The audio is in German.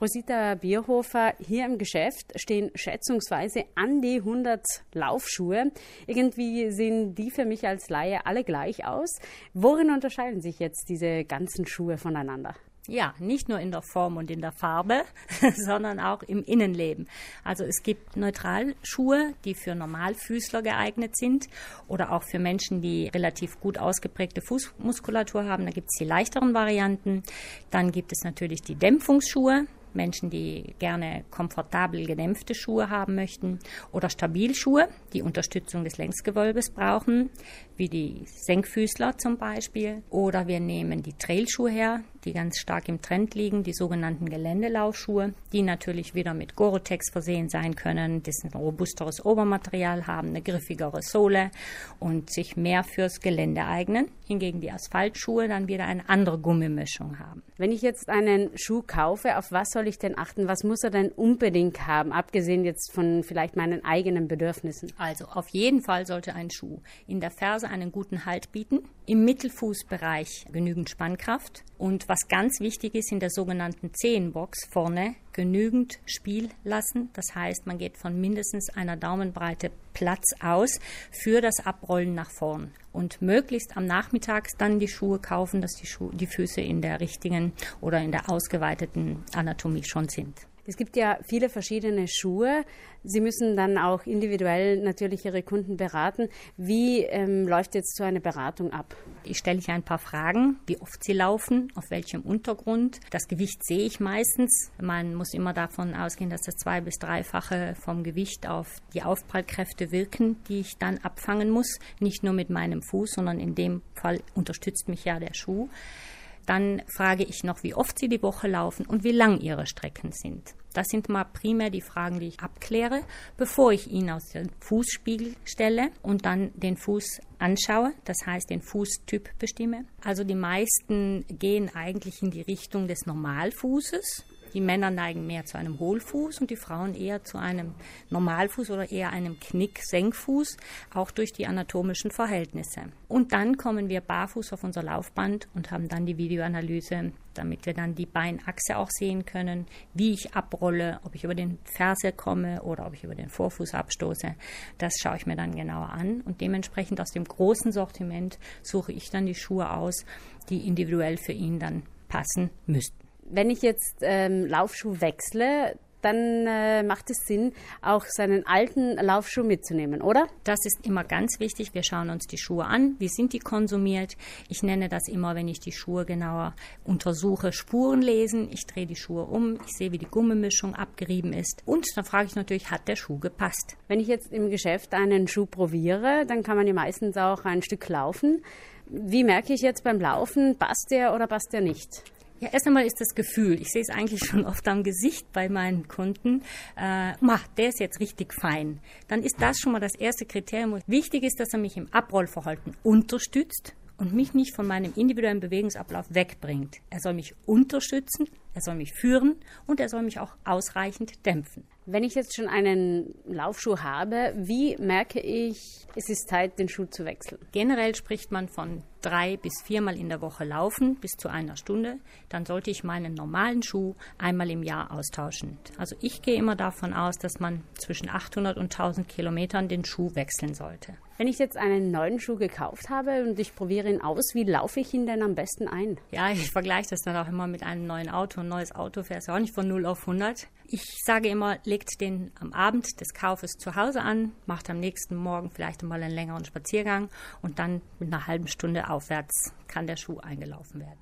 Rosita Bierhofer, hier im Geschäft stehen schätzungsweise an die 100 Laufschuhe. Irgendwie sehen die für mich als Laie alle gleich aus. Worin unterscheiden sich jetzt diese ganzen Schuhe voneinander? Ja, nicht nur in der Form und in der Farbe, sondern auch im Innenleben. Also es gibt Neutralschuhe, die für Normalfüßler geeignet sind oder auch für Menschen, die relativ gut ausgeprägte Fußmuskulatur haben. Da gibt es die leichteren Varianten. Dann gibt es natürlich die Dämpfungsschuhe. Menschen, die gerne komfortabel gedämpfte Schuhe haben möchten oder Stabilschuhe, die Unterstützung des Längsgewölbes brauchen, wie die Senkfüßler zum Beispiel. Oder wir nehmen die Trailschuhe her, die ganz stark im Trend liegen, die sogenannten Geländelaufschuhe, die natürlich wieder mit Gore-Tex versehen sein können, ein robusteres Obermaterial haben, eine griffigere Sohle und sich mehr fürs Gelände eignen. Hingegen die Asphaltschuhe dann wieder eine andere Gummimischung haben. Wenn ich jetzt einen Schuh kaufe, auf was soll ich denn achten? Was muss er denn unbedingt haben, abgesehen jetzt von vielleicht meinen eigenen Bedürfnissen? Also auf jeden Fall sollte ein Schuh in der Ferse einen guten Halt bieten, im Mittelfußbereich genügend Spannkraft und was ganz wichtig ist in der sogenannten Zehenbox vorne genügend Spiel lassen. Das heißt, man geht von mindestens einer Daumenbreite Platz aus für das Abrollen nach vorn. Und möglichst am Nachmittag dann die Schuhe kaufen, dass die, Schuhe, die Füße in der richtigen oder in der ausgeweiteten Anatomie schon sind. Es gibt ja viele verschiedene Schuhe. Sie müssen dann auch individuell natürlich Ihre Kunden beraten. Wie ähm, läuft jetzt so eine Beratung ab? Ich stelle ich ein paar Fragen, wie oft sie laufen, auf welchem Untergrund. Das Gewicht sehe ich meistens. Man muss immer davon ausgehen, dass das zwei- bis dreifache vom Gewicht auf die Aufprallkräfte wirken, die ich dann abfangen muss. Nicht nur mit meinem Fuß, sondern in dem Fall unterstützt mich ja der Schuh. Dann frage ich noch, wie oft sie die Woche laufen und wie lang ihre Strecken sind. Das sind mal primär die Fragen, die ich abkläre, bevor ich ihn aus dem Fußspiegel stelle und dann den Fuß anschaue, das heißt den Fußtyp bestimme. Also die meisten gehen eigentlich in die Richtung des Normalfußes die Männer neigen mehr zu einem Hohlfuß und die Frauen eher zu einem Normalfuß oder eher einem Knick-Senkfuß, auch durch die anatomischen Verhältnisse. Und dann kommen wir barfuß auf unser Laufband und haben dann die Videoanalyse, damit wir dann die Beinachse auch sehen können, wie ich abrolle, ob ich über den Ferse komme oder ob ich über den Vorfuß abstoße. Das schaue ich mir dann genauer an und dementsprechend aus dem großen Sortiment suche ich dann die Schuhe aus, die individuell für ihn dann passen müssten wenn ich jetzt ähm, Laufschuh wechsle, dann äh, macht es Sinn, auch seinen alten Laufschuh mitzunehmen, oder? Das ist immer ganz wichtig. Wir schauen uns die Schuhe an. Wie sind die konsumiert? Ich nenne das immer, wenn ich die Schuhe genauer untersuche, Spuren lesen. Ich drehe die Schuhe um. Ich sehe, wie die Gummimischung abgerieben ist. Und dann frage ich natürlich, hat der Schuh gepasst? Wenn ich jetzt im Geschäft einen Schuh probiere, dann kann man ja meistens auch ein Stück laufen. Wie merke ich jetzt beim Laufen, passt der oder passt der nicht? Ja, erst einmal ist das Gefühl, ich sehe es eigentlich schon oft am Gesicht bei meinen Kunden, äh, mach, der ist jetzt richtig fein. Dann ist das schon mal das erste Kriterium. Wichtig ist, dass er mich im Abrollverhalten unterstützt und mich nicht von meinem individuellen Bewegungsablauf wegbringt. Er soll mich unterstützen, er soll mich führen und er soll mich auch ausreichend dämpfen. Wenn ich jetzt schon einen Laufschuh habe, wie merke ich, es ist Zeit, den Schuh zu wechseln? Generell spricht man von drei bis viermal in der Woche laufen, bis zu einer Stunde. Dann sollte ich meinen normalen Schuh einmal im Jahr austauschen. Also ich gehe immer davon aus, dass man zwischen 800 und 1000 Kilometern den Schuh wechseln sollte. Wenn ich jetzt einen neuen Schuh gekauft habe und ich probiere ihn aus, wie laufe ich ihn denn am besten ein? Ja, ich vergleiche das dann auch immer mit einem neuen Auto. Ein neues Auto fährt ja auch nicht von 0 auf 100. Ich sage immer, legt den am Abend des Kaufes zu Hause an, macht am nächsten Morgen vielleicht mal einen längeren Spaziergang und dann mit einer halben Stunde aufwärts kann der Schuh eingelaufen werden.